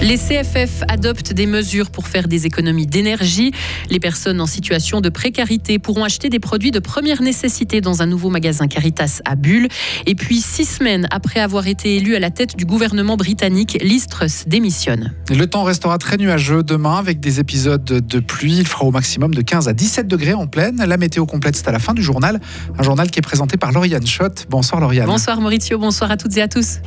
Les CFF adoptent des mesures pour faire des économies d'énergie. Les personnes en situation de précarité pourront acheter des produits de première nécessité dans un nouveau magasin Caritas à Bulle. Et puis, six semaines après avoir été élu à la tête du gouvernement britannique, Listrus démissionne. Le temps restera très nuageux demain avec des épisodes de pluie. Il fera au maximum de 15 à 17 degrés en pleine. La météo complète, c'est à la fin du journal. Un journal qui est présenté par Lauriane Schott. Bonsoir Lauriane. Bonsoir Maurizio, bonsoir à toutes et à tous.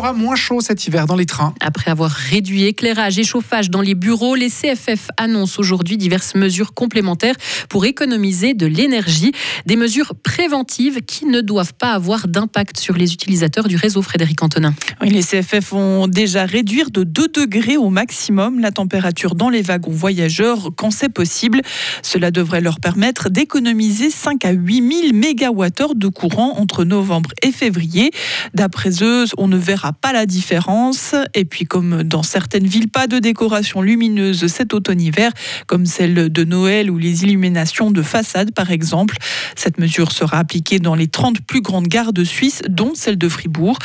Il fera moins chaud cet hiver dans les trains. Après avoir réduit éclairage et chauffage dans les bureaux, les CFF annoncent aujourd'hui diverses mesures complémentaires pour économiser de l'énergie. Des mesures préventives qui ne doivent pas avoir d'impact sur les utilisateurs du réseau, Frédéric Antonin. Oui, les CFF vont déjà réduire de 2 degrés au maximum la température dans les wagons voyageurs quand c'est possible. Cela devrait leur permettre d'économiser 5 à 8 000 mégawattheures de courant entre novembre et février. D'après eux, on ne verra pas la différence. Et puis, comme dans certaines villes, pas de décoration lumineuse cet automne-hiver, comme celle de Noël ou les illuminations de façade, par exemple. Cette mesure sera appliquée dans les 30 plus grandes gares de Suisse, dont celle de Fribourg.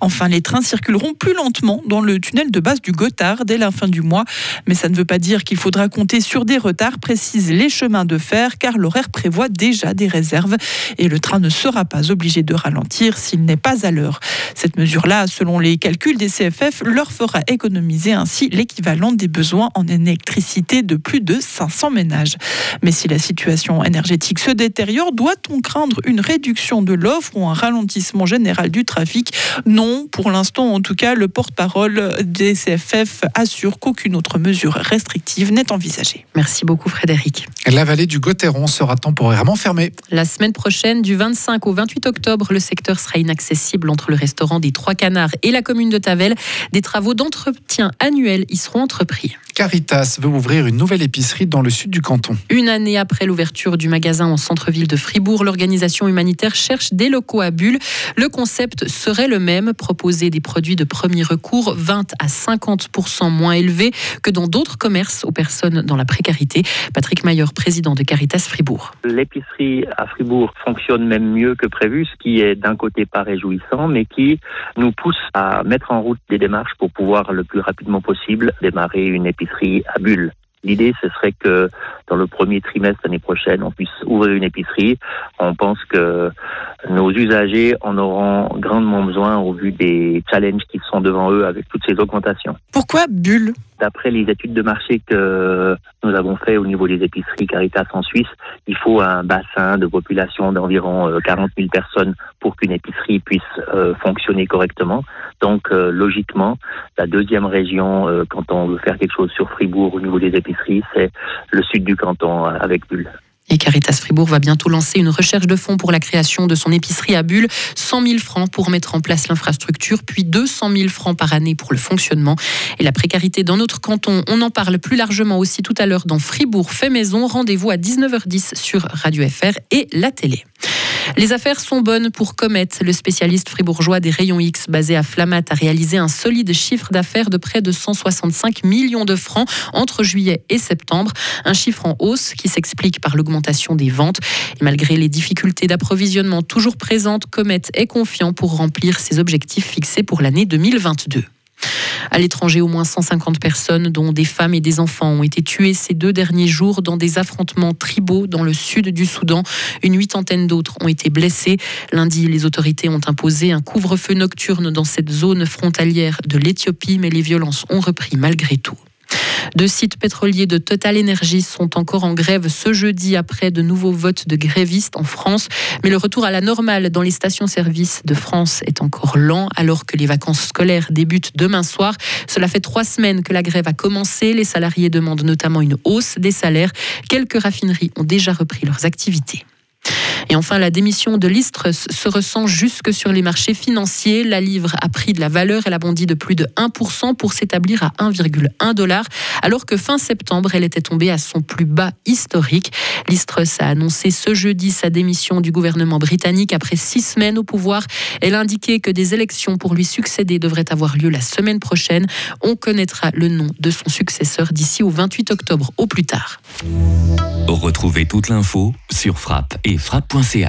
Enfin, les trains circuleront plus lentement dans le tunnel de base du Gothard dès la fin du mois. Mais ça ne veut pas dire qu'il faudra compter sur des retards, précisent les chemins de fer, car l'horaire prévoit déjà des réserves et le train ne sera pas obligé de ralentir s'il n'est pas à l'heure. Cette mesure-là, selon les calculs des CFF, leur fera économiser ainsi l'équivalent des besoins en électricité de plus de 500 ménages. Mais si la situation énergétique se détériore, doit-on craindre une réduction de l'offre ou un ralentissement général du trafic? Non, pour l'instant en tout cas, le porte-parole des CFF assure qu'aucune autre mesure restrictive n'est envisagée. Merci beaucoup Frédéric. La vallée du Gotteron sera temporairement fermée. La semaine prochaine, du 25 au 28 octobre, le secteur sera inaccessible entre le restaurant des Trois Canards et la commune de Tavel. Des travaux d'entretien annuels y seront entrepris. Caritas veut ouvrir une nouvelle épicerie dans le sud du canton. Une année après l'ouverture du magasin en centre-ville de Fribourg, l'organisation humanitaire cherche des locaux à Bulle. Le concept serait le même, proposer des produits de premier recours 20 à 50 moins élevés que dans d'autres commerces aux personnes dans la précarité. Patrick Mayer, président de Caritas Fribourg. L'épicerie à Fribourg fonctionne même mieux que prévu, ce qui est d'un côté pas réjouissant, mais qui nous pousse à mettre en route des démarches pour pouvoir le plus rapidement possible démarrer une épicerie à. L'idée, ce serait que dans le premier trimestre l'année prochaine, on puisse ouvrir une épicerie. On pense que nos usagers en auront grandement besoin au vu des challenges qui sont devant eux avec toutes ces augmentations. Pourquoi Bulle D'après les études de marché que nous avons fait au niveau des épiceries Caritas en Suisse, il faut un bassin de population d'environ 40 euh, 000 personnes pour qu'une épicerie puisse euh, fonctionner correctement. Donc, euh, logiquement, la deuxième région, quand on veut faire quelque chose sur Fribourg au niveau des épiceries, c'est le sud du canton avec Bulle. Et Caritas Fribourg va bientôt lancer une recherche de fonds pour la création de son épicerie à Bulle. 100 000 francs pour mettre en place l'infrastructure, puis 200 000 francs par année pour le fonctionnement. Et la précarité dans notre canton, on en parle plus largement aussi tout à l'heure dans Fribourg fait maison. Rendez-vous à 19h10 sur Radio FR et la télé. Les affaires sont bonnes pour Comet. Le spécialiste fribourgeois des rayons X basé à Flamat a réalisé un solide chiffre d'affaires de près de 165 millions de francs entre juillet et septembre. Un chiffre en hausse qui s'explique par l'augmentation des ventes. Et malgré les difficultés d'approvisionnement toujours présentes, Comet est confiant pour remplir ses objectifs fixés pour l'année 2022. À l'étranger, au moins 150 personnes, dont des femmes et des enfants, ont été tuées ces deux derniers jours dans des affrontements tribaux dans le sud du Soudan. Une huitantaine d'autres ont été blessées. Lundi, les autorités ont imposé un couvre-feu nocturne dans cette zone frontalière de l'Éthiopie, mais les violences ont repris malgré tout. Deux sites pétroliers de Total Energy sont encore en grève ce jeudi après de nouveaux votes de grévistes en France. Mais le retour à la normale dans les stations-service de France est encore lent alors que les vacances scolaires débutent demain soir. Cela fait trois semaines que la grève a commencé. Les salariés demandent notamment une hausse des salaires. Quelques raffineries ont déjà repris leurs activités. Et enfin, la démission de l'Istrus se ressent jusque sur les marchés financiers. La livre a pris de la valeur, elle a bondi de plus de 1% pour s'établir à 1,1 dollar, alors que fin septembre, elle était tombée à son plus bas historique. L'Istrus a annoncé ce jeudi sa démission du gouvernement britannique après six semaines au pouvoir. Elle a indiqué que des élections pour lui succéder devraient avoir lieu la semaine prochaine. On connaîtra le nom de son successeur d'ici au 28 octobre au plus tard. Retrouvez toute l'info sur frappe et frappe.ch.